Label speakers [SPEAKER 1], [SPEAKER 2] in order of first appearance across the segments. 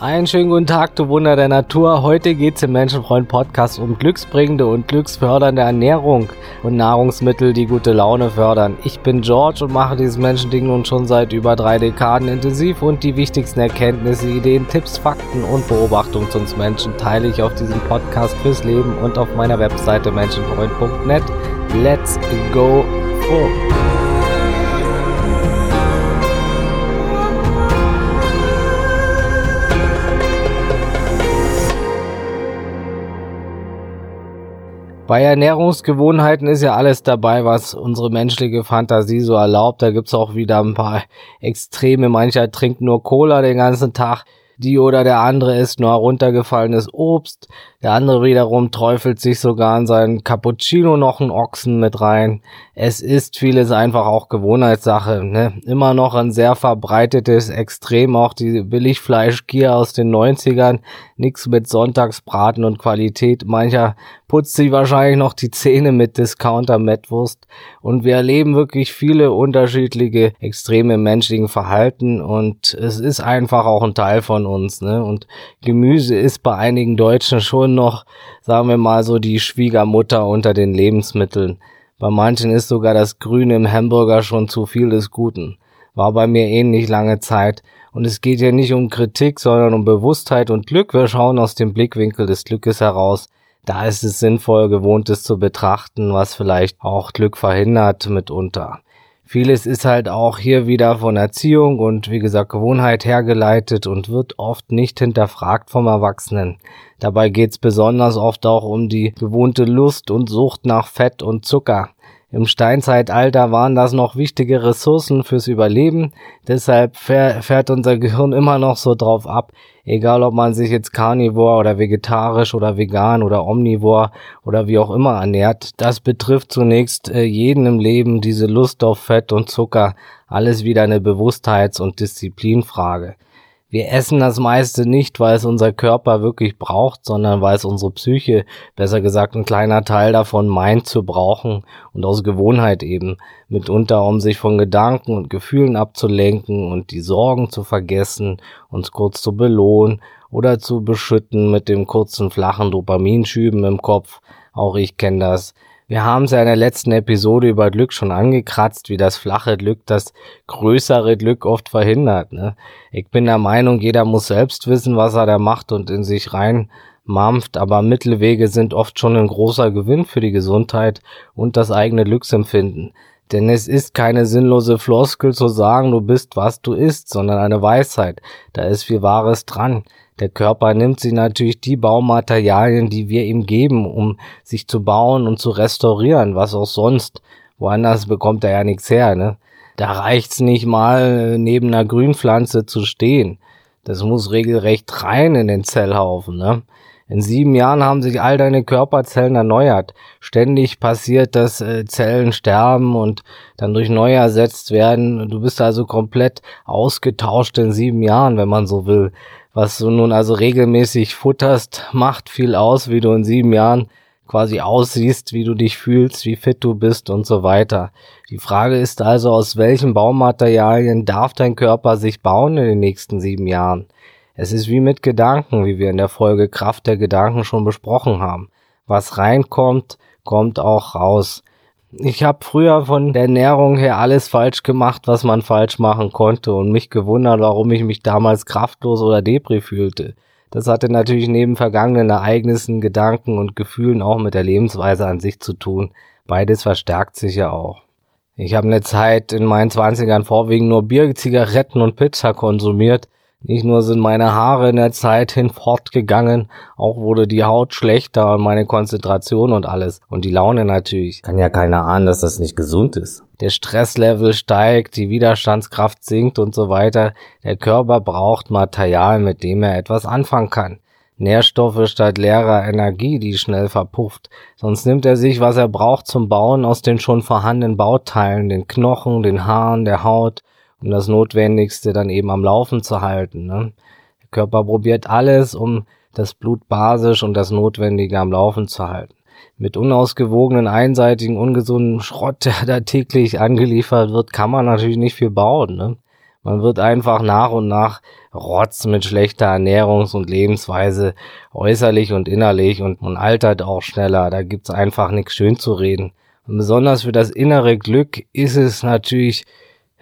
[SPEAKER 1] Einen schönen guten Tag, du Wunder der Natur. Heute geht es im Menschenfreund Podcast um glücksbringende und glücksfördernde Ernährung und Nahrungsmittel, die gute Laune fördern. Ich bin George und mache dieses Menschending nun schon seit über drei Dekaden intensiv und die wichtigsten Erkenntnisse, Ideen, Tipps, Fakten und Beobachtungen zu uns Menschen teile ich auf diesem Podcast fürs Leben und auf meiner Webseite menschenfreund.net. Let's go full. Bei Ernährungsgewohnheiten ist ja alles dabei, was unsere menschliche Fantasie so erlaubt. Da gibt's auch wieder ein paar Extreme. Mancher trinkt nur Cola den ganzen Tag. Die oder der andere isst nur heruntergefallenes Obst. Der andere wiederum träufelt sich sogar in seinen Cappuccino noch einen Ochsen mit rein. Es ist vieles einfach auch Gewohnheitssache. Ne? Immer noch ein sehr verbreitetes Extrem, auch die Billigfleischgier aus den 90ern. Nix mit Sonntagsbraten und Qualität. Mancher putzt sich wahrscheinlich noch die Zähne mit Discounter-Mettwurst. Und wir erleben wirklich viele unterschiedliche Extreme im menschlichen Verhalten. Und es ist einfach auch ein Teil von uns. Ne? Und Gemüse ist bei einigen Deutschen schon schon noch, sagen wir mal so, die Schwiegermutter unter den Lebensmitteln. Bei manchen ist sogar das Grüne im Hamburger schon zu viel des Guten. War bei mir ähnlich lange Zeit. Und es geht hier nicht um Kritik, sondern um Bewusstheit und Glück. Wir schauen aus dem Blickwinkel des Glückes heraus. Da ist es sinnvoll, Gewohntes zu betrachten, was vielleicht auch Glück verhindert mitunter. Vieles ist halt auch hier wieder von Erziehung und wie gesagt Gewohnheit hergeleitet und wird oft nicht hinterfragt vom Erwachsenen. Dabei geht's besonders oft auch um die gewohnte Lust und Sucht nach Fett und Zucker. Im Steinzeitalter waren das noch wichtige Ressourcen fürs Überleben. Deshalb fährt unser Gehirn immer noch so drauf ab, egal ob man sich jetzt Carnivore oder vegetarisch oder vegan oder omnivor oder wie auch immer ernährt. Das betrifft zunächst äh, jeden im Leben, diese Lust auf Fett und Zucker. Alles wieder eine Bewusstheits- und Disziplinfrage. Wir essen das meiste nicht, weil es unser Körper wirklich braucht, sondern weil es unsere Psyche, besser gesagt ein kleiner Teil davon meint zu brauchen und aus Gewohnheit eben, mitunter um sich von Gedanken und Gefühlen abzulenken und die Sorgen zu vergessen, uns kurz zu belohnen oder zu beschütten mit dem kurzen flachen Dopaminschüben im Kopf. Auch ich kenne das. Wir haben es ja in der letzten Episode über Glück schon angekratzt, wie das flache Glück das größere Glück oft verhindert. Ne? Ich bin der Meinung, jeder muss selbst wissen, was er da macht und in sich rein mampft, aber Mittelwege sind oft schon ein großer Gewinn für die Gesundheit und das eigene Glücksempfinden. Denn es ist keine sinnlose Floskel zu sagen, du bist, was du isst, sondern eine Weisheit. Da ist viel Wahres dran. Der Körper nimmt sich natürlich die Baumaterialien, die wir ihm geben, um sich zu bauen und zu restaurieren, was auch sonst. Woanders bekommt er ja nichts her, ne? Da reicht's nicht mal, neben einer Grünpflanze zu stehen. Das muss regelrecht rein in den Zellhaufen, ne? In sieben Jahren haben sich all deine Körperzellen erneuert. Ständig passiert, dass äh, Zellen sterben und dann durch neue ersetzt werden. Du bist also komplett ausgetauscht in sieben Jahren, wenn man so will. Was du nun also regelmäßig futterst, macht viel aus, wie du in sieben Jahren quasi aussiehst, wie du dich fühlst, wie fit du bist und so weiter. Die Frage ist also, aus welchen Baumaterialien darf dein Körper sich bauen in den nächsten sieben Jahren? Es ist wie mit Gedanken, wie wir in der Folge Kraft der Gedanken schon besprochen haben. Was reinkommt, kommt auch raus. Ich habe früher von der Ernährung her alles falsch gemacht, was man falsch machen konnte und mich gewundert, warum ich mich damals kraftlos oder depri fühlte. Das hatte natürlich neben vergangenen Ereignissen, Gedanken und Gefühlen auch mit der Lebensweise an sich zu tun. Beides verstärkt sich ja auch. Ich habe eine Zeit in meinen Zwanzigern vorwiegend nur Bier, Zigaretten und Pizza konsumiert, nicht nur sind meine Haare in der Zeit hin fortgegangen, auch wurde die Haut schlechter und meine Konzentration und alles. Und die Laune natürlich. Kann ja keiner ahnen, dass das nicht gesund ist. Der Stresslevel steigt, die Widerstandskraft sinkt und so weiter. Der Körper braucht Material, mit dem er etwas anfangen kann. Nährstoffe statt leerer Energie, die schnell verpufft. Sonst nimmt er sich, was er braucht zum Bauen aus den schon vorhandenen Bauteilen, den Knochen, den Haaren, der Haut um das Notwendigste dann eben am Laufen zu halten. Ne? Der Körper probiert alles, um das Blut basisch und das Notwendige am Laufen zu halten. Mit unausgewogenen, einseitigen, ungesunden Schrott, der da täglich angeliefert wird, kann man natürlich nicht viel bauen. Ne? Man wird einfach nach und nach Rotz mit schlechter Ernährungs- und Lebensweise, äußerlich und innerlich und man altert auch schneller. Da gibt's einfach nichts schön zu reden. Und besonders für das innere Glück ist es natürlich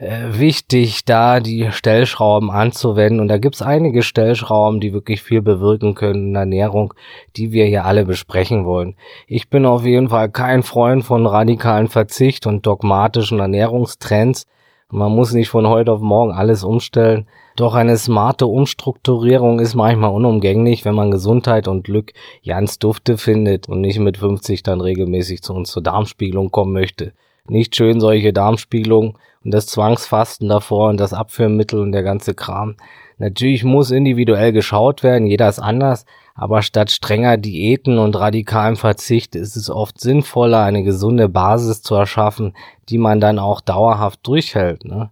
[SPEAKER 1] wichtig, da die Stellschrauben anzuwenden. Und da gibt's einige Stellschrauben, die wirklich viel bewirken können in Ernährung, die wir hier alle besprechen wollen. Ich bin auf jeden Fall kein Freund von radikalen Verzicht und dogmatischen Ernährungstrends. Man muss nicht von heute auf morgen alles umstellen. Doch eine smarte Umstrukturierung ist manchmal unumgänglich, wenn man Gesundheit und Glück ganz dufte findet und nicht mit 50 dann regelmäßig zu uns zur Darmspiegelung kommen möchte. Nicht schön solche Darmspiegelungen und das Zwangsfasten davor und das Abführmittel und der ganze Kram. Natürlich muss individuell geschaut werden, jeder ist anders, aber statt strenger Diäten und radikalem Verzicht ist es oft sinnvoller, eine gesunde Basis zu erschaffen, die man dann auch dauerhaft durchhält. Ne?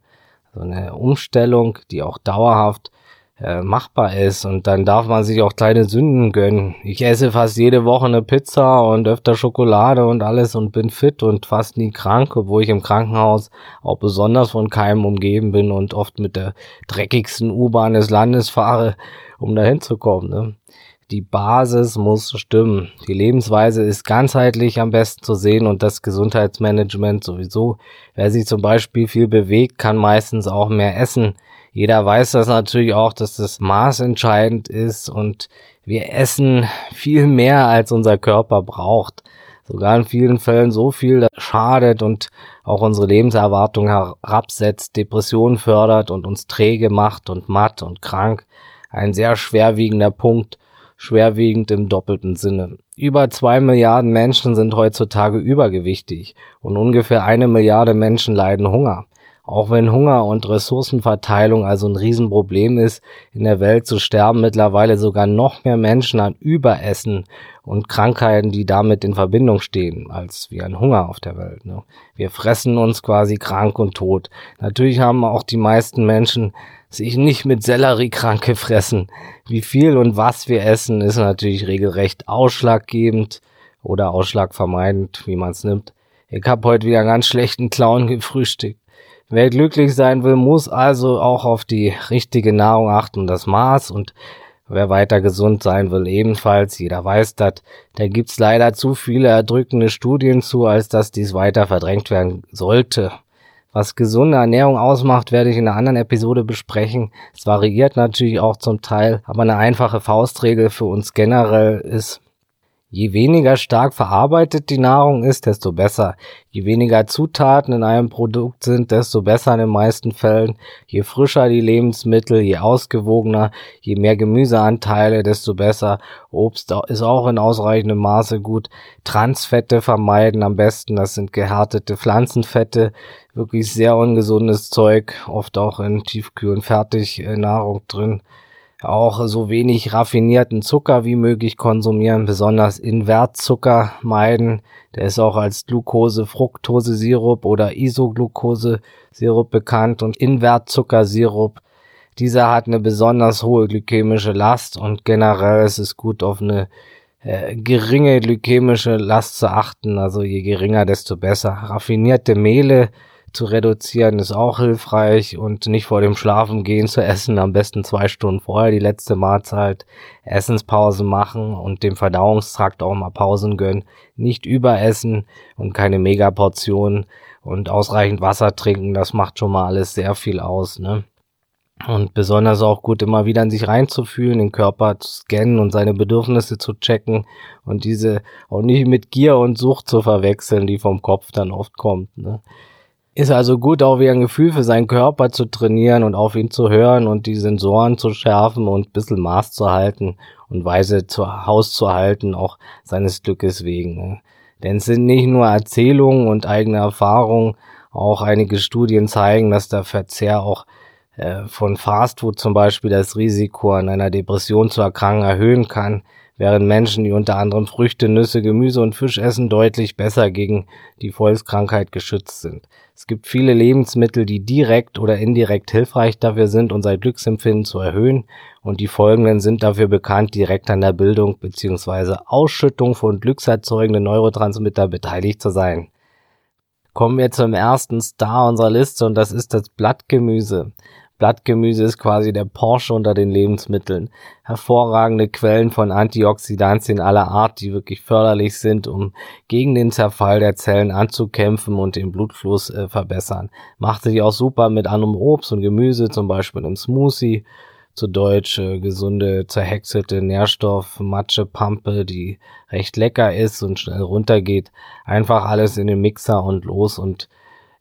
[SPEAKER 1] So eine Umstellung, die auch dauerhaft äh, machbar ist und dann darf man sich auch kleine Sünden gönnen. Ich esse fast jede Woche eine Pizza und öfter Schokolade und alles und bin fit und fast nie krank, obwohl ich im Krankenhaus auch besonders von Keimen umgeben bin und oft mit der dreckigsten U-Bahn des Landes fahre, um dahin zu kommen. Ne? Die Basis muss stimmen. Die Lebensweise ist ganzheitlich am besten zu sehen und das Gesundheitsmanagement sowieso. Wer sich zum Beispiel viel bewegt, kann meistens auch mehr essen. Jeder weiß das natürlich auch, dass das Maß entscheidend ist und wir essen viel mehr, als unser Körper braucht. Sogar in vielen Fällen so viel, das schadet und auch unsere Lebenserwartung herabsetzt, Depressionen fördert und uns träge macht und matt und krank. Ein sehr schwerwiegender Punkt, schwerwiegend im doppelten Sinne. Über zwei Milliarden Menschen sind heutzutage übergewichtig und ungefähr eine Milliarde Menschen leiden Hunger. Auch wenn Hunger und Ressourcenverteilung also ein Riesenproblem ist, in der Welt so sterben mittlerweile sogar noch mehr Menschen an Überessen und Krankheiten, die damit in Verbindung stehen, als wie an Hunger auf der Welt. Ne? Wir fressen uns quasi krank und tot. Natürlich haben auch die meisten Menschen sich nicht mit Selleriekranke fressen. Wie viel und was wir essen, ist natürlich regelrecht ausschlaggebend oder ausschlagvermeidend, wie man es nimmt. Ich habe heute wieder einen ganz schlechten Clown gefrühstückt. Wer glücklich sein will, muss also auch auf die richtige Nahrung achten, das Maß und wer weiter gesund sein will, ebenfalls. Jeder weiß das. Da gibt's leider zu viele erdrückende Studien zu, als dass dies weiter verdrängt werden sollte. Was gesunde Ernährung ausmacht, werde ich in einer anderen Episode besprechen. Es variiert natürlich auch zum Teil, aber eine einfache Faustregel für uns generell ist, Je weniger stark verarbeitet die Nahrung ist, desto besser. Je weniger Zutaten in einem Produkt sind, desto besser in den meisten Fällen. Je frischer die Lebensmittel, je ausgewogener, je mehr Gemüseanteile, desto besser. Obst ist auch in ausreichendem Maße gut. Transfette vermeiden am besten. Das sind gehärtete Pflanzenfette. Wirklich sehr ungesundes Zeug. Oft auch in Tiefkühl- und Fertignahrung drin auch so wenig raffinierten Zucker wie möglich konsumieren, besonders Invertzucker meiden. Der ist auch als Glucose-Fructose-Sirup oder Isoglucose-Sirup bekannt und Invertzuckersirup. Dieser hat eine besonders hohe glykämische Last und generell ist es gut auf eine äh, geringe glykämische Last zu achten. Also je geringer, desto besser. Raffinierte Mehle zu reduzieren ist auch hilfreich und nicht vor dem Schlafengehen zu essen, am besten zwei Stunden vorher die letzte Mahlzeit, Essenspause machen und dem Verdauungstrakt auch mal Pausen gönnen, nicht überessen und keine Megaportionen und ausreichend Wasser trinken, das macht schon mal alles sehr viel aus, ne? Und besonders auch gut immer wieder in sich reinzufühlen, den Körper zu scannen und seine Bedürfnisse zu checken und diese auch nicht mit Gier und Sucht zu verwechseln, die vom Kopf dann oft kommt. Ne? Ist also gut, auch wieder ein Gefühl für seinen Körper zu trainieren und auf ihn zu hören und die Sensoren zu schärfen und ein bisschen Maß zu halten und weise zu Haus zu halten, auch seines Glückes wegen. Ne? Denn es sind nicht nur Erzählungen und eigene Erfahrungen, auch einige Studien zeigen, dass der Verzehr auch äh, von Fastfood zum Beispiel das Risiko an einer Depression zu erkranken erhöhen kann während Menschen, die unter anderem Früchte, Nüsse, Gemüse und Fisch essen, deutlich besser gegen die Volkskrankheit geschützt sind. Es gibt viele Lebensmittel, die direkt oder indirekt hilfreich dafür sind, unser Glücksempfinden zu erhöhen und die folgenden sind dafür bekannt, direkt an der Bildung bzw. Ausschüttung von glückserzeugenden Neurotransmitter beteiligt zu sein. Kommen wir zum ersten Star unserer Liste und das ist das Blattgemüse. Blattgemüse ist quasi der Porsche unter den Lebensmitteln. Hervorragende Quellen von Antioxidantien aller Art, die wirklich förderlich sind, um gegen den Zerfall der Zellen anzukämpfen und den Blutfluss äh, verbessern. Macht sich auch super mit anderem Obst und Gemüse, zum Beispiel im Smoothie zu Deutsch äh, gesunde, zerhäckselte Nährstoff, Matsche, Pampe, die recht lecker ist und schnell runtergeht. Einfach alles in den Mixer und los und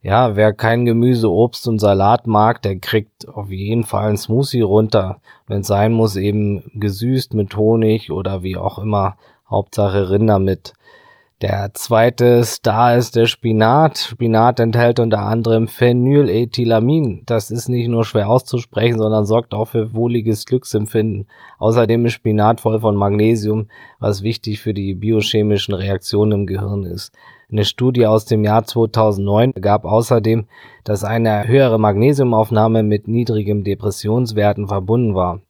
[SPEAKER 1] ja, wer kein Gemüse, Obst und Salat mag, der kriegt auf jeden Fall ein Smoothie runter. Wenn es sein muss, eben gesüßt mit Honig oder wie auch immer. Hauptsache Rinder mit. Der zweite Star ist der Spinat. Spinat enthält unter anderem Phenylethylamin. Das ist nicht nur schwer auszusprechen, sondern sorgt auch für wohliges Glücksempfinden. Außerdem ist Spinat voll von Magnesium, was wichtig für die biochemischen Reaktionen im Gehirn ist. Eine Studie aus dem Jahr 2009 gab außerdem, dass eine höhere Magnesiumaufnahme mit niedrigem Depressionswerten verbunden war.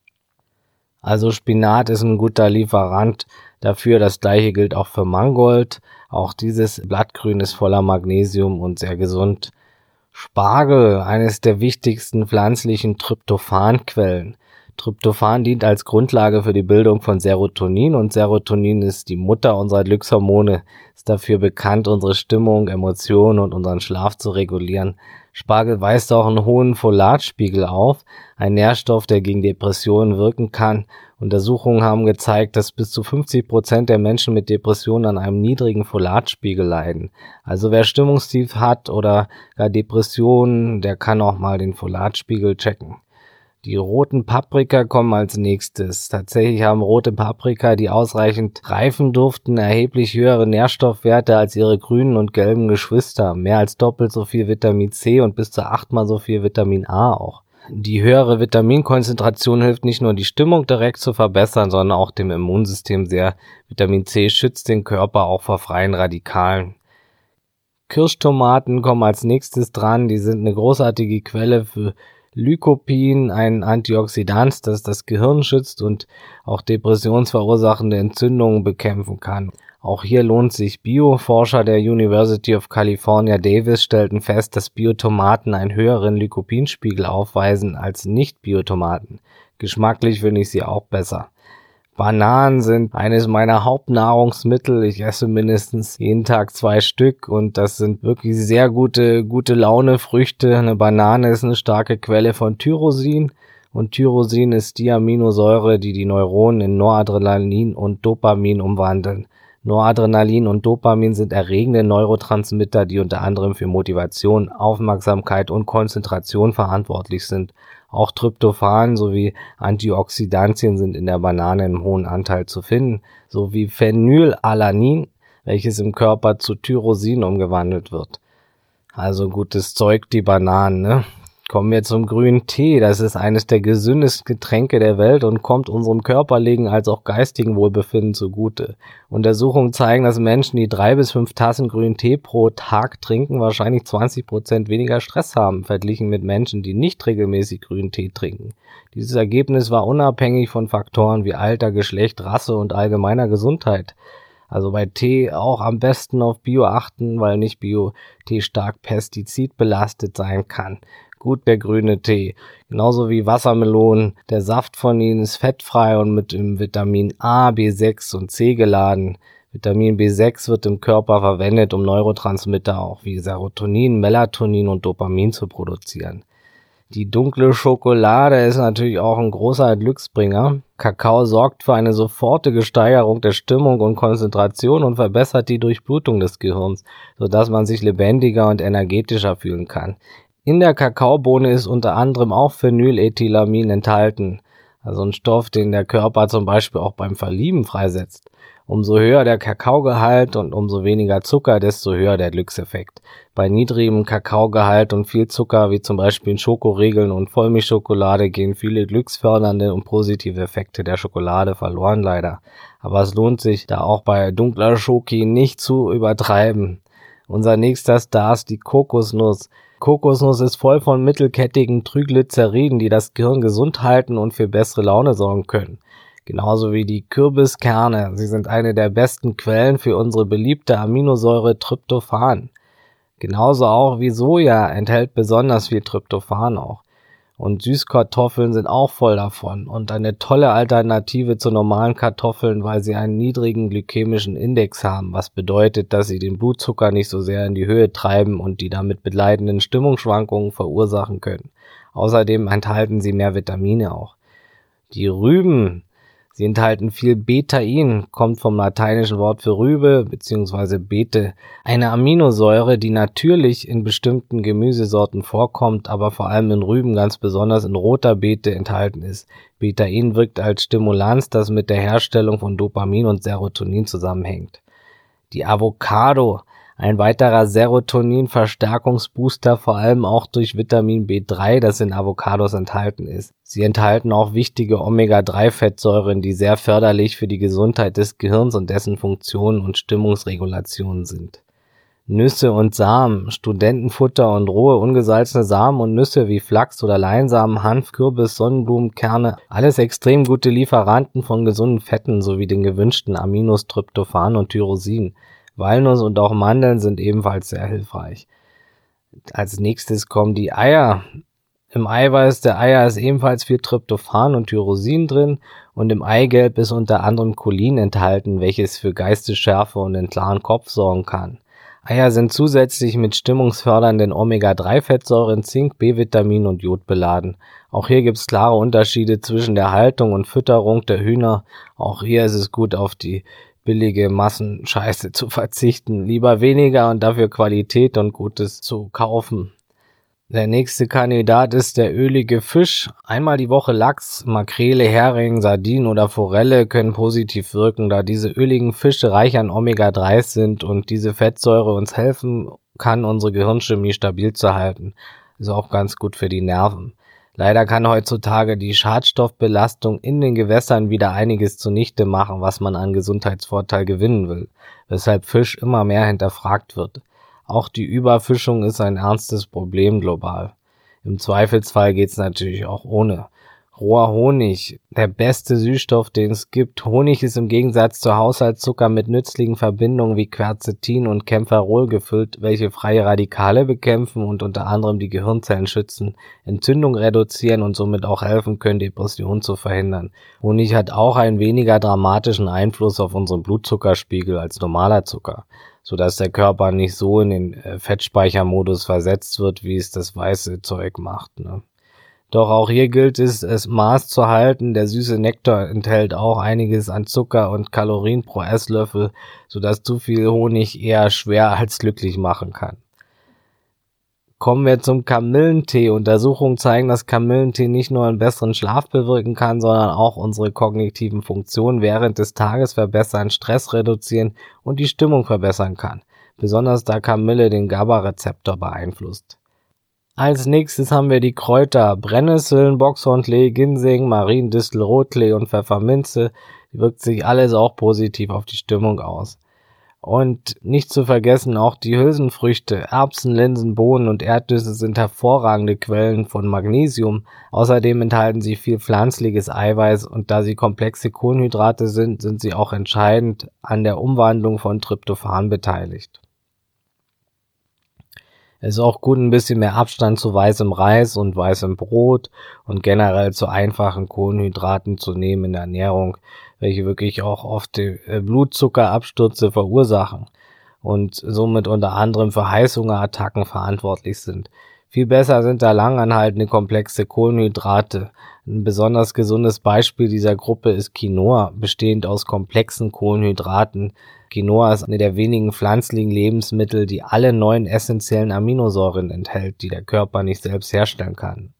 [SPEAKER 1] Also Spinat ist ein guter Lieferant dafür. Das gleiche gilt auch für Mangold. Auch dieses Blattgrün ist voller Magnesium und sehr gesund. Spargel, eines der wichtigsten pflanzlichen Tryptophanquellen. Tryptophan dient als Grundlage für die Bildung von Serotonin und Serotonin ist die Mutter unserer Glückshormone, ist dafür bekannt, unsere Stimmung, Emotionen und unseren Schlaf zu regulieren. Spargel weist auch einen hohen Folatspiegel auf, ein Nährstoff, der gegen Depressionen wirken kann. Untersuchungen haben gezeigt, dass bis zu 50 Prozent der Menschen mit Depressionen an einem niedrigen Folatspiegel leiden. Also wer Stimmungstief hat oder gar Depressionen, der kann auch mal den Folatspiegel checken. Die roten Paprika kommen als nächstes. Tatsächlich haben rote Paprika, die ausreichend reifen durften, erheblich höhere Nährstoffwerte als ihre grünen und gelben Geschwister. Mehr als doppelt so viel Vitamin C und bis zu achtmal so viel Vitamin A auch. Die höhere Vitaminkonzentration hilft nicht nur die Stimmung direkt zu verbessern, sondern auch dem Immunsystem sehr. Vitamin C schützt den Körper auch vor freien Radikalen. Kirschtomaten kommen als nächstes dran. Die sind eine großartige Quelle für Lycopin, ein Antioxidant, das das Gehirn schützt und auch depressionsverursachende Entzündungen bekämpfen kann. Auch hier lohnt sich Bioforscher der University of California Davis stellten fest, dass Biotomaten einen höheren Lycopinspiegel aufweisen als Nicht-Biotomaten. Geschmacklich finde ich sie auch besser. Bananen sind eines meiner Hauptnahrungsmittel. Ich esse mindestens jeden Tag zwei Stück und das sind wirklich sehr gute, gute Laune Früchte. Eine Banane ist eine starke Quelle von Tyrosin und Tyrosin ist die Aminosäure, die die Neuronen in Noradrenalin und Dopamin umwandeln. Noradrenalin und Dopamin sind erregende Neurotransmitter, die unter anderem für Motivation, Aufmerksamkeit und Konzentration verantwortlich sind. Auch Tryptophan sowie Antioxidantien sind in der Banane im hohen Anteil zu finden, sowie Phenylalanin, welches im Körper zu Tyrosin umgewandelt wird. Also gutes Zeug, die Bananen, ne? Kommen wir zum grünen Tee. Das ist eines der gesündesten Getränke der Welt und kommt unserem körperlichen als auch geistigen Wohlbefinden zugute. Untersuchungen zeigen, dass Menschen, die drei bis fünf Tassen grünen Tee pro Tag trinken, wahrscheinlich 20 Prozent weniger Stress haben, verglichen mit Menschen, die nicht regelmäßig grünen Tee trinken. Dieses Ergebnis war unabhängig von Faktoren wie Alter, Geschlecht, Rasse und allgemeiner Gesundheit. Also bei Tee auch am besten auf Bio achten, weil nicht Bio-Tee stark pestizidbelastet sein kann gut der grüne Tee. Genauso wie Wassermelonen. Der Saft von ihnen ist fettfrei und mit dem Vitamin A, B6 und C geladen. Vitamin B6 wird im Körper verwendet, um Neurotransmitter auch wie Serotonin, Melatonin und Dopamin zu produzieren. Die dunkle Schokolade ist natürlich auch ein großer Glücksbringer. Kakao sorgt für eine sofortige Steigerung der Stimmung und Konzentration und verbessert die Durchblutung des Gehirns, sodass man sich lebendiger und energetischer fühlen kann. In der Kakaobohne ist unter anderem auch Phenylethylamin enthalten, also ein Stoff, den der Körper zum Beispiel auch beim Verlieben freisetzt. Umso höher der Kakaogehalt und umso weniger Zucker, desto höher der Glückseffekt. Bei niedrigem Kakaogehalt und viel Zucker, wie zum Beispiel in Schokoriegeln und Vollmilchschokolade, gehen viele glücksfördernde und positive Effekte der Schokolade verloren leider. Aber es lohnt sich, da auch bei dunkler Schoki nicht zu übertreiben. Unser nächster Star ist die Kokosnuss. Kokosnuss ist voll von mittelkettigen Triglyceriden, die das Gehirn gesund halten und für bessere Laune sorgen können. Genauso wie die Kürbiskerne. Sie sind eine der besten Quellen für unsere beliebte Aminosäure Tryptophan. Genauso auch wie Soja enthält besonders viel Tryptophan auch. Und Süßkartoffeln sind auch voll davon und eine tolle Alternative zu normalen Kartoffeln, weil sie einen niedrigen glykämischen Index haben, was bedeutet, dass sie den Blutzucker nicht so sehr in die Höhe treiben und die damit begleitenden Stimmungsschwankungen verursachen können. Außerdem enthalten sie mehr Vitamine auch. Die Rüben Sie enthalten viel Betain, kommt vom lateinischen Wort für Rübe bzw. Bete, eine Aminosäure, die natürlich in bestimmten Gemüsesorten vorkommt, aber vor allem in Rüben ganz besonders in roter Beete enthalten ist. Betain wirkt als Stimulanz, das mit der Herstellung von Dopamin und Serotonin zusammenhängt. Die Avocado ein weiterer Serotonin-Verstärkungsbooster, vor allem auch durch Vitamin B3, das in Avocados enthalten ist. Sie enthalten auch wichtige Omega-3-Fettsäuren, die sehr förderlich für die Gesundheit des Gehirns und dessen Funktionen und Stimmungsregulationen sind. Nüsse und Samen, Studentenfutter und rohe ungesalzene Samen und Nüsse wie Flachs oder Leinsamen, Hanf, Kürbis, Sonnenblumenkerne, alles extrem gute Lieferanten von gesunden Fetten sowie den gewünschten Aminos Tryptophan und Tyrosin. Walnuss und auch Mandeln sind ebenfalls sehr hilfreich. Als nächstes kommen die Eier. Im Eiweiß der Eier ist ebenfalls viel Tryptophan und Tyrosin drin und im Eigelb ist unter anderem Cholin enthalten, welches für Geistesschärfe und einen klaren Kopf sorgen kann. Eier sind zusätzlich mit stimmungsfördernden Omega-3-Fettsäuren, Zink, B-Vitamin und Jod beladen. Auch hier gibt es klare Unterschiede zwischen der Haltung und Fütterung der Hühner. Auch hier ist es gut, auf die billige Massenscheiße zu verzichten. Lieber weniger und dafür Qualität und Gutes zu kaufen. Der nächste Kandidat ist der ölige Fisch. Einmal die Woche Lachs, Makrele, Hering, Sardinen oder Forelle können positiv wirken, da diese öligen Fische reich an Omega-3 sind und diese Fettsäure uns helfen kann, unsere Gehirnchemie stabil zu halten. Ist auch ganz gut für die Nerven. Leider kann heutzutage die Schadstoffbelastung in den Gewässern wieder einiges zunichte machen, was man an Gesundheitsvorteil gewinnen will, weshalb Fisch immer mehr hinterfragt wird. Auch die Überfischung ist ein ernstes Problem global. Im Zweifelsfall geht's natürlich auch ohne. Roher Honig, der beste Süßstoff, den es gibt. Honig ist im Gegensatz zu Haushaltszucker mit nützlichen Verbindungen wie Quercetin und Kämpferol gefüllt, welche freie Radikale bekämpfen und unter anderem die Gehirnzellen schützen, Entzündung reduzieren und somit auch helfen können, Depressionen zu verhindern. Honig hat auch einen weniger dramatischen Einfluss auf unseren Blutzuckerspiegel als normaler Zucker sodass der Körper nicht so in den äh, Fettspeichermodus versetzt wird, wie es das weiße Zeug macht. Ne? Doch auch hier gilt es, es Maß zu halten. Der süße Nektar enthält auch einiges an Zucker und Kalorien pro Esslöffel, sodass zu viel Honig eher schwer als glücklich machen kann. Kommen wir zum Kamillentee. Untersuchungen zeigen, dass Kamillentee nicht nur einen besseren Schlaf bewirken kann, sondern auch unsere kognitiven Funktionen während des Tages verbessern, Stress reduzieren und die Stimmung verbessern kann. Besonders da Kamille den GABA-Rezeptor beeinflusst. Als nächstes haben wir die Kräuter Brennnesseln, Boxhornklee, Ginseng, Mariendistel, Rotklee und Pfefferminze. Die wirkt sich alles auch positiv auf die Stimmung aus. Und nicht zu vergessen auch die Hülsenfrüchte, Erbsen, Linsen, Bohnen und Erdnüsse sind hervorragende Quellen von Magnesium. Außerdem enthalten sie viel pflanzliches Eiweiß und da sie komplexe Kohlenhydrate sind, sind sie auch entscheidend an der Umwandlung von Tryptophan beteiligt. Es ist auch gut, ein bisschen mehr Abstand zu weißem Reis und weißem Brot und generell zu einfachen Kohlenhydraten zu nehmen in der Ernährung, welche wirklich auch oft äh, Blutzuckerabstürze verursachen und somit unter anderem für Heißhungerattacken verantwortlich sind. Viel besser sind da langanhaltende komplexe Kohlenhydrate. Ein besonders gesundes Beispiel dieser Gruppe ist Quinoa, bestehend aus komplexen Kohlenhydraten, Quinoa ist eine der wenigen pflanzlichen Lebensmittel, die alle neun essentiellen Aminosäuren enthält, die der Körper nicht selbst herstellen kann.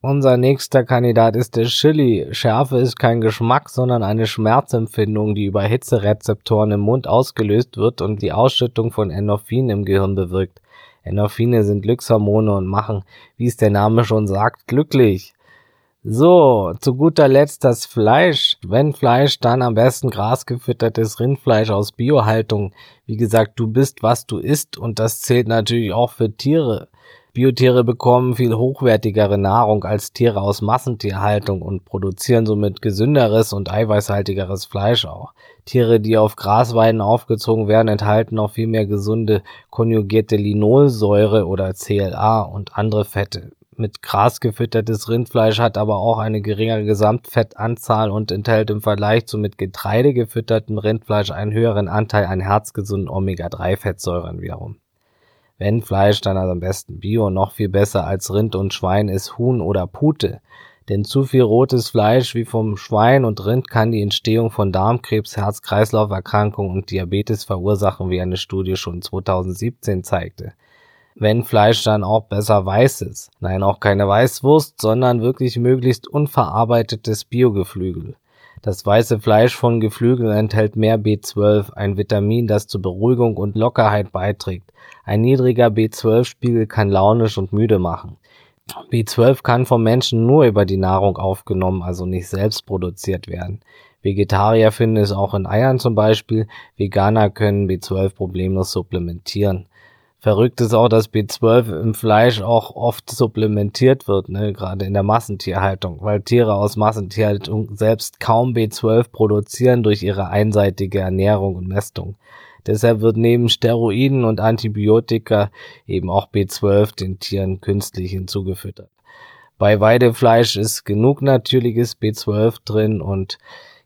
[SPEAKER 1] Unser nächster Kandidat ist der Chili. Schärfe ist kein Geschmack, sondern eine Schmerzempfindung, die über Hitzerezeptoren im Mund ausgelöst wird und die Ausschüttung von Endorphin im Gehirn bewirkt. Endorphine sind Glückshormone und machen, wie es der Name schon sagt, glücklich. So, zu guter Letzt das Fleisch. Wenn Fleisch, dann am besten grasgefüttertes Rindfleisch aus Biohaltung. Wie gesagt, du bist, was du isst und das zählt natürlich auch für Tiere. Biotiere bekommen viel hochwertigere Nahrung als Tiere aus Massentierhaltung und produzieren somit gesünderes und eiweißhaltigeres Fleisch auch. Tiere, die auf Grasweiden aufgezogen werden, enthalten auch viel mehr gesunde konjugierte Linolsäure oder CLA und andere Fette. mit Gras gefüttertes Rindfleisch hat aber auch eine geringere Gesamtfettanzahl und enthält im Vergleich zu mit Getreide gefüttertem Rindfleisch einen höheren Anteil an herzgesunden Omega-3-Fettsäuren wiederum. Wenn Fleisch, dann also am besten Bio, noch viel besser als Rind und Schwein ist Huhn oder Pute. Denn zu viel rotes Fleisch wie vom Schwein und Rind kann die Entstehung von Darmkrebs, Herz-Kreislauf-Erkrankungen und Diabetes verursachen, wie eine Studie schon 2017 zeigte wenn Fleisch dann auch besser weiß ist. Nein, auch keine Weißwurst, sondern wirklich möglichst unverarbeitetes Biogeflügel. Das weiße Fleisch von Geflügel enthält mehr B12, ein Vitamin, das zur Beruhigung und Lockerheit beiträgt. Ein niedriger B12-Spiegel kann launisch und müde machen. B12 kann vom Menschen nur über die Nahrung aufgenommen, also nicht selbst produziert werden. Vegetarier finden es auch in Eiern zum Beispiel, Veganer können B12 problemlos supplementieren. Verrückt ist auch, dass B12 im Fleisch auch oft supplementiert wird, ne, gerade in der Massentierhaltung, weil Tiere aus Massentierhaltung selbst kaum B12 produzieren durch ihre einseitige Ernährung und Mästung. Deshalb wird neben Steroiden und Antibiotika eben auch B12 den Tieren künstlich hinzugefüttert. Bei Weidefleisch ist genug natürliches B12 drin und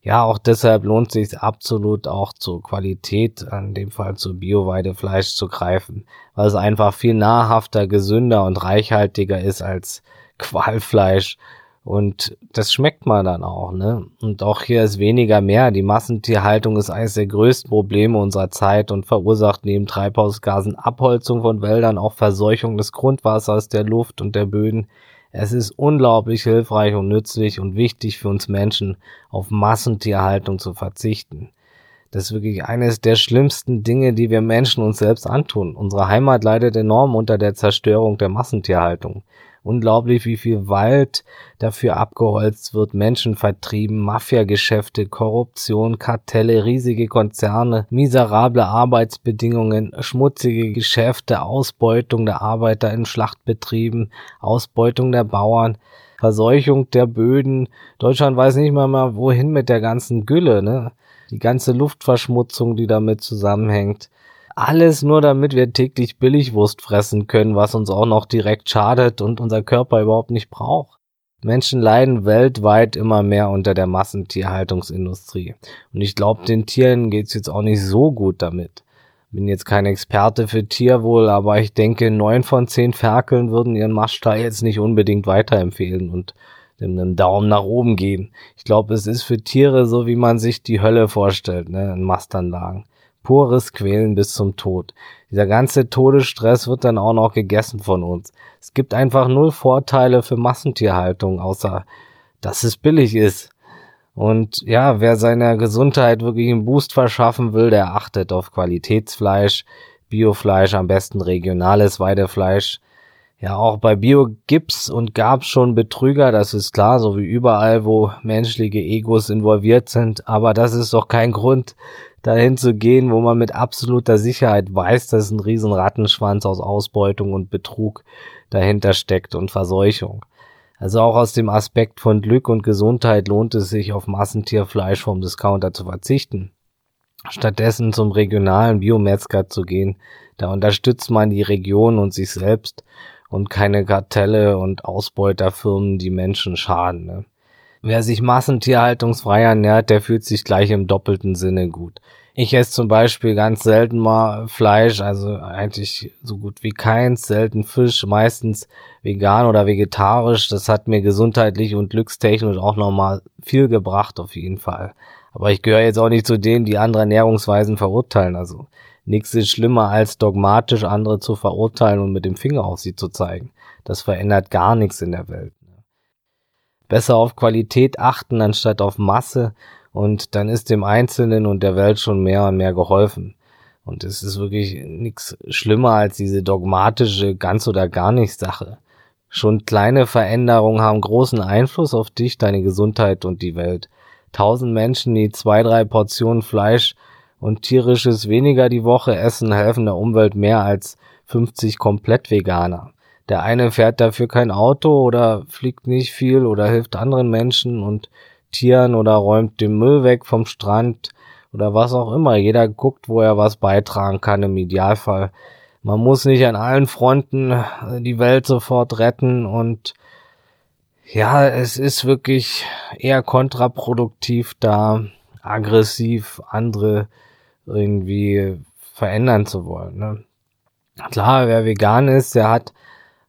[SPEAKER 1] ja, auch deshalb lohnt sich absolut auch zur Qualität, in dem Fall zu Bio-Weidefleisch zu greifen, weil es einfach viel nahrhafter, gesünder und reichhaltiger ist als Qualfleisch. Und das schmeckt man dann auch, ne? Und auch hier ist weniger mehr. Die Massentierhaltung ist eines der größten Probleme unserer Zeit und verursacht neben Treibhausgasen Abholzung von Wäldern auch Verseuchung des Grundwassers, der Luft und der Böden. Es ist unglaublich hilfreich und nützlich und wichtig für uns Menschen, auf Massentierhaltung zu verzichten. Das ist wirklich eines der schlimmsten Dinge, die wir Menschen uns selbst antun. Unsere Heimat leidet enorm unter der Zerstörung der Massentierhaltung. Unglaublich, wie viel Wald dafür abgeholzt wird, Menschen vertrieben, Mafiageschäfte, Korruption, Kartelle, riesige Konzerne, miserable Arbeitsbedingungen, schmutzige Geschäfte, Ausbeutung der Arbeiter in Schlachtbetrieben, Ausbeutung der Bauern, Verseuchung der Böden. Deutschland weiß nicht mal mal wohin mit der ganzen Gülle, ne? Die ganze Luftverschmutzung, die damit zusammenhängt. Alles nur damit wir täglich Billigwurst fressen können, was uns auch noch direkt schadet und unser Körper überhaupt nicht braucht. Menschen leiden weltweit immer mehr unter der Massentierhaltungsindustrie. Und ich glaube, den Tieren geht's jetzt auch nicht so gut damit. Bin jetzt kein Experte für Tierwohl, aber ich denke, neun von zehn Ferkeln würden ihren Maschstall jetzt nicht unbedingt weiterempfehlen und dem einen Daumen nach oben geben. Ich glaube, es ist für Tiere so, wie man sich die Hölle vorstellt, ne, in Mastanlagen pures Quälen bis zum Tod. Dieser ganze Todesstress wird dann auch noch gegessen von uns. Es gibt einfach null Vorteile für Massentierhaltung, außer dass es billig ist. Und ja, wer seiner Gesundheit wirklich einen Boost verschaffen will, der achtet auf Qualitätsfleisch, Biofleisch, am besten regionales Weidefleisch. Ja, auch bei Bio gibt's und gab's schon Betrüger, das ist klar, so wie überall, wo menschliche Egos involviert sind. Aber das ist doch kein Grund, dahin zu gehen, wo man mit absoluter Sicherheit weiß, dass ein riesen Rattenschwanz aus Ausbeutung und Betrug dahinter steckt und Verseuchung. Also auch aus dem Aspekt von Glück und Gesundheit lohnt es sich, auf Massentierfleisch vom Discounter zu verzichten. Stattdessen zum regionalen Biometzger zu gehen. Da unterstützt man die Region und sich selbst und keine Kartelle und Ausbeuterfirmen, die Menschen schaden. Ne? Wer sich massentierhaltungsfrei ernährt, der fühlt sich gleich im doppelten Sinne gut. Ich esse zum Beispiel ganz selten mal Fleisch, also eigentlich so gut wie keins, selten Fisch, meistens vegan oder vegetarisch. Das hat mir gesundheitlich und glückstechnisch auch nochmal viel gebracht, auf jeden Fall. Aber ich gehöre jetzt auch nicht zu denen, die andere Ernährungsweisen verurteilen. Also nichts ist schlimmer als dogmatisch andere zu verurteilen und mit dem Finger auf sie zu zeigen. Das verändert gar nichts in der Welt besser auf Qualität achten anstatt auf Masse und dann ist dem Einzelnen und der Welt schon mehr und mehr geholfen. Und es ist wirklich nichts schlimmer als diese dogmatische ganz oder gar nicht Sache. Schon kleine Veränderungen haben großen Einfluss auf dich, deine Gesundheit und die Welt. Tausend Menschen, die zwei, drei Portionen Fleisch und tierisches weniger die Woche essen, helfen der Umwelt mehr als 50 komplett Veganer. Der eine fährt dafür kein Auto oder fliegt nicht viel oder hilft anderen Menschen und Tieren oder räumt den Müll weg vom Strand oder was auch immer. Jeder guckt, wo er was beitragen kann im Idealfall. Man muss nicht an allen Fronten äh, die Welt sofort retten und ja, es ist wirklich eher kontraproduktiv, da aggressiv andere irgendwie verändern zu wollen. Ne? Klar, wer vegan ist, der hat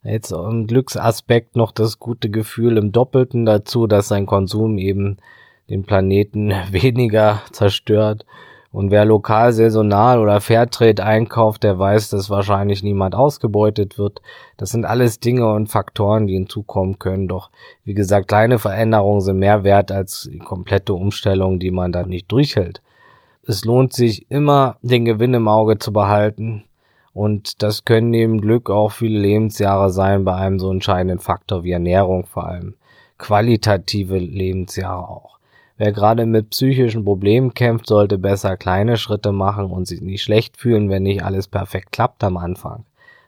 [SPEAKER 1] jetzt im Glücksaspekt noch das gute Gefühl im Doppelten dazu, dass sein Konsum eben den Planeten weniger zerstört und wer lokal, saisonal oder Fairtrade einkauft, der weiß, dass wahrscheinlich niemand ausgebeutet wird. Das sind alles Dinge und Faktoren, die hinzukommen können. Doch wie gesagt, kleine Veränderungen sind mehr wert als die komplette Umstellung, die man dann nicht durchhält. Es lohnt sich immer, den Gewinn im Auge zu behalten. Und das können neben Glück auch viele Lebensjahre sein bei einem so entscheidenden Faktor wie Ernährung vor allem. Qualitative Lebensjahre auch. Wer gerade mit psychischen Problemen kämpft, sollte besser kleine Schritte machen und sich nicht schlecht fühlen, wenn nicht alles perfekt klappt am Anfang.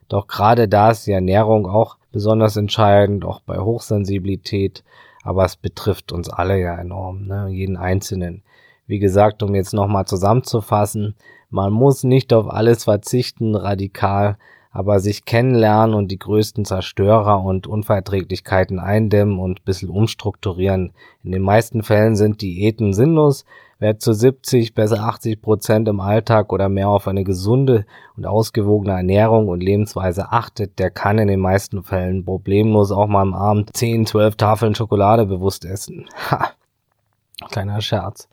[SPEAKER 1] Doch gerade da ist die Ernährung auch besonders entscheidend, auch bei Hochsensibilität, aber es betrifft uns alle ja enorm, ne? jeden Einzelnen. Wie gesagt, um jetzt nochmal zusammenzufassen, man muss nicht auf alles verzichten, radikal, aber sich kennenlernen und die größten Zerstörer und Unverträglichkeiten eindämmen und ein bisschen umstrukturieren. In den meisten Fällen sind Diäten sinnlos. Wer zu 70, besser 80 Prozent im Alltag oder mehr auf eine gesunde und ausgewogene Ernährung und Lebensweise achtet, der kann in den meisten Fällen problemlos auch mal am Abend 10, 12 Tafeln Schokolade bewusst essen. Ha. Kleiner Scherz.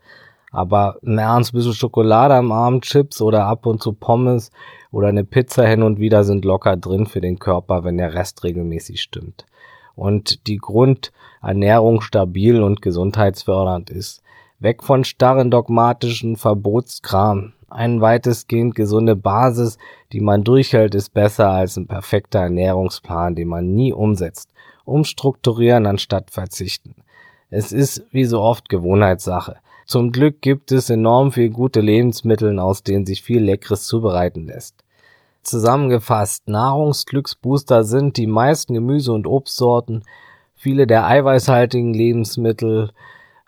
[SPEAKER 1] Aber im Ernst, bisschen Schokolade am Abend, Chips oder ab und zu Pommes oder eine Pizza hin und wieder sind locker drin für den Körper, wenn der Rest regelmäßig stimmt. Und die Grundernährung stabil und gesundheitsfördernd ist. Weg von starren dogmatischen Verbotskram. Ein weitestgehend gesunde Basis, die man durchhält, ist besser als ein perfekter Ernährungsplan, den man nie umsetzt. Umstrukturieren anstatt verzichten. Es ist wie so oft Gewohnheitssache. Zum Glück gibt es enorm viel gute Lebensmittel, aus denen sich viel Leckeres zubereiten lässt. Zusammengefasst, Nahrungsglücksbooster sind die meisten Gemüse- und Obstsorten, viele der eiweißhaltigen Lebensmittel,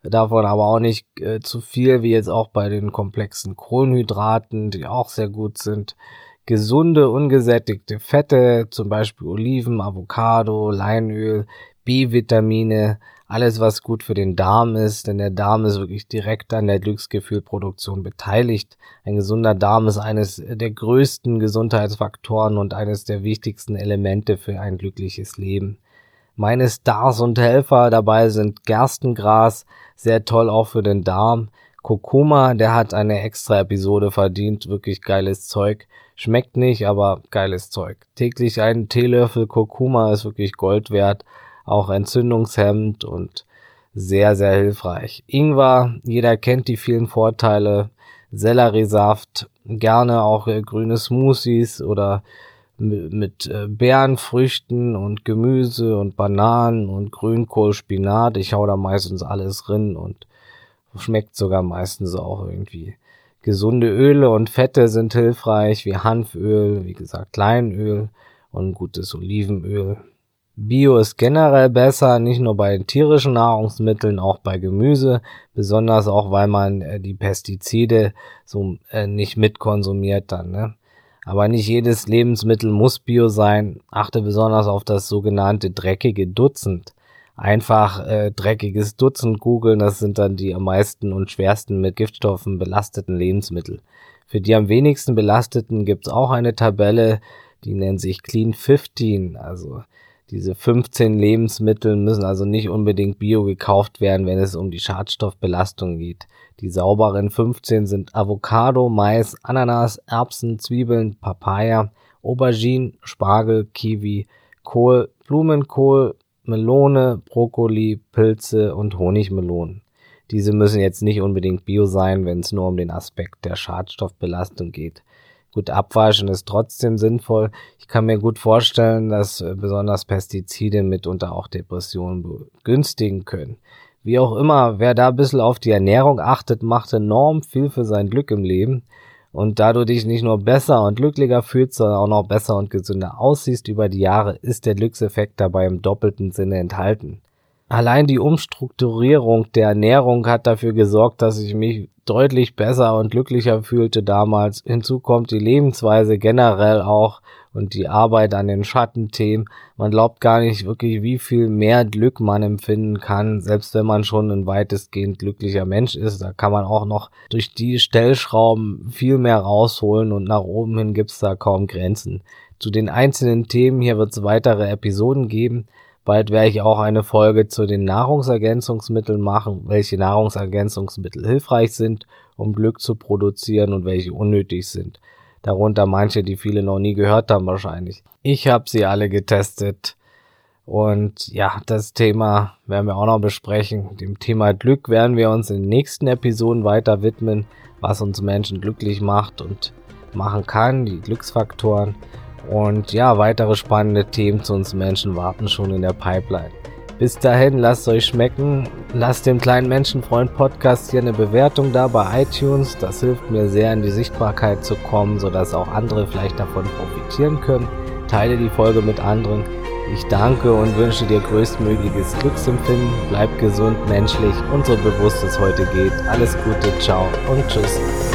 [SPEAKER 1] davon aber auch nicht äh, zu viel, wie jetzt auch bei den komplexen Kohlenhydraten, die auch sehr gut sind. Gesunde, ungesättigte Fette, zum Beispiel Oliven, Avocado, Leinöl, B-Vitamine, alles, was gut für den Darm ist, denn der Darm ist wirklich direkt an der Glücksgefühlproduktion beteiligt. Ein gesunder Darm ist eines der größten Gesundheitsfaktoren und eines der wichtigsten Elemente für ein glückliches Leben. Meine Stars und Helfer dabei sind Gerstengras, sehr toll auch für den Darm. Kurkuma, der hat eine extra Episode verdient, wirklich geiles Zeug. Schmeckt nicht, aber geiles Zeug. Täglich einen Teelöffel Kurkuma ist wirklich Gold wert auch entzündungshemmend und sehr, sehr hilfreich. Ingwer, jeder kennt die vielen Vorteile. Selleriesaft, gerne auch grüne Smoothies oder mit, äh, Beerenfrüchten und Gemüse und Bananen und Grünkohl, Spinat. Ich hau da meistens alles drin und schmeckt sogar meistens auch irgendwie. Gesunde Öle und Fette sind hilfreich, wie Hanföl, wie gesagt Leinöl und gutes Olivenöl. Bio ist generell besser, nicht nur bei tierischen Nahrungsmitteln, auch bei Gemüse, besonders auch, weil man äh, die Pestizide so äh, nicht mitkonsumiert dann. Ne? Aber nicht jedes Lebensmittel muss Bio sein. Achte besonders auf das sogenannte dreckige Dutzend. Einfach äh, dreckiges Dutzend googeln, das sind dann die am meisten und schwersten mit Giftstoffen belasteten Lebensmittel. Für die am wenigsten belasteten gibt's auch eine Tabelle, die nennt sich Clean 15, also diese 15 Lebensmittel müssen also nicht unbedingt bio gekauft werden, wenn es um die Schadstoffbelastung geht. Die sauberen 15 sind Avocado, Mais, Ananas, Erbsen, Zwiebeln, Papaya, Aubergine, Spargel, Kiwi, Kohl, Blumenkohl, Melone, Brokkoli, Pilze und Honigmelonen. Diese müssen jetzt nicht unbedingt bio sein, wenn es nur um den Aspekt der Schadstoffbelastung geht. Gut, abwaschen ist trotzdem sinnvoll. Ich kann mir gut vorstellen, dass äh, besonders Pestizide mitunter auch Depressionen begünstigen können. Wie auch immer, wer da ein bisschen auf die Ernährung achtet, macht enorm viel für sein Glück im Leben. Und da du dich nicht nur besser und glücklicher fühlst, sondern auch noch besser und gesünder aussiehst über die Jahre, ist der Glückseffekt dabei im doppelten Sinne enthalten. allein die Umstrukturierung der Ernährung hat dafür gesorgt, dass ich mich deutlich besser und glücklicher fühlte damals. Hinzu kommt die Lebensweise generell auch und die Arbeit an den Schattenthemen. Man glaubt gar nicht wirklich, wie viel mehr Glück man empfinden kann, selbst wenn man schon ein weitestgehend glücklicher Mensch ist. Da kann man auch noch durch die Stellschrauben viel mehr rausholen und nach oben hin gibt's da kaum Grenzen. Zu den einzelnen Themen hier wird es weitere Episoden geben. Bald werde ich auch eine Folge zu den Nahrungsergänzungsmitteln machen, welche Nahrungsergänzungsmittel hilfreich sind, um Glück zu produzieren und welche unnötig sind. Darunter manche, die viele noch nie gehört haben wahrscheinlich. Ich habe sie alle getestet. Und ja, das Thema werden wir auch noch besprechen. Dem Thema Glück werden wir uns in den nächsten Episoden weiter widmen, was uns Menschen glücklich macht und machen kann, die Glücksfaktoren. Und ja, weitere spannende Themen zu uns Menschen warten schon in der Pipeline. Bis dahin, lasst euch schmecken. Lasst dem kleinen Menschenfreund Podcast hier eine Bewertung da bei iTunes. Das hilft mir sehr, in die Sichtbarkeit zu kommen, sodass auch andere vielleicht davon profitieren können. Teile die Folge mit anderen. Ich danke und wünsche dir größtmögliches Glücksempfinden. Bleib gesund, menschlich und so bewusst es heute geht. Alles Gute, ciao und tschüss.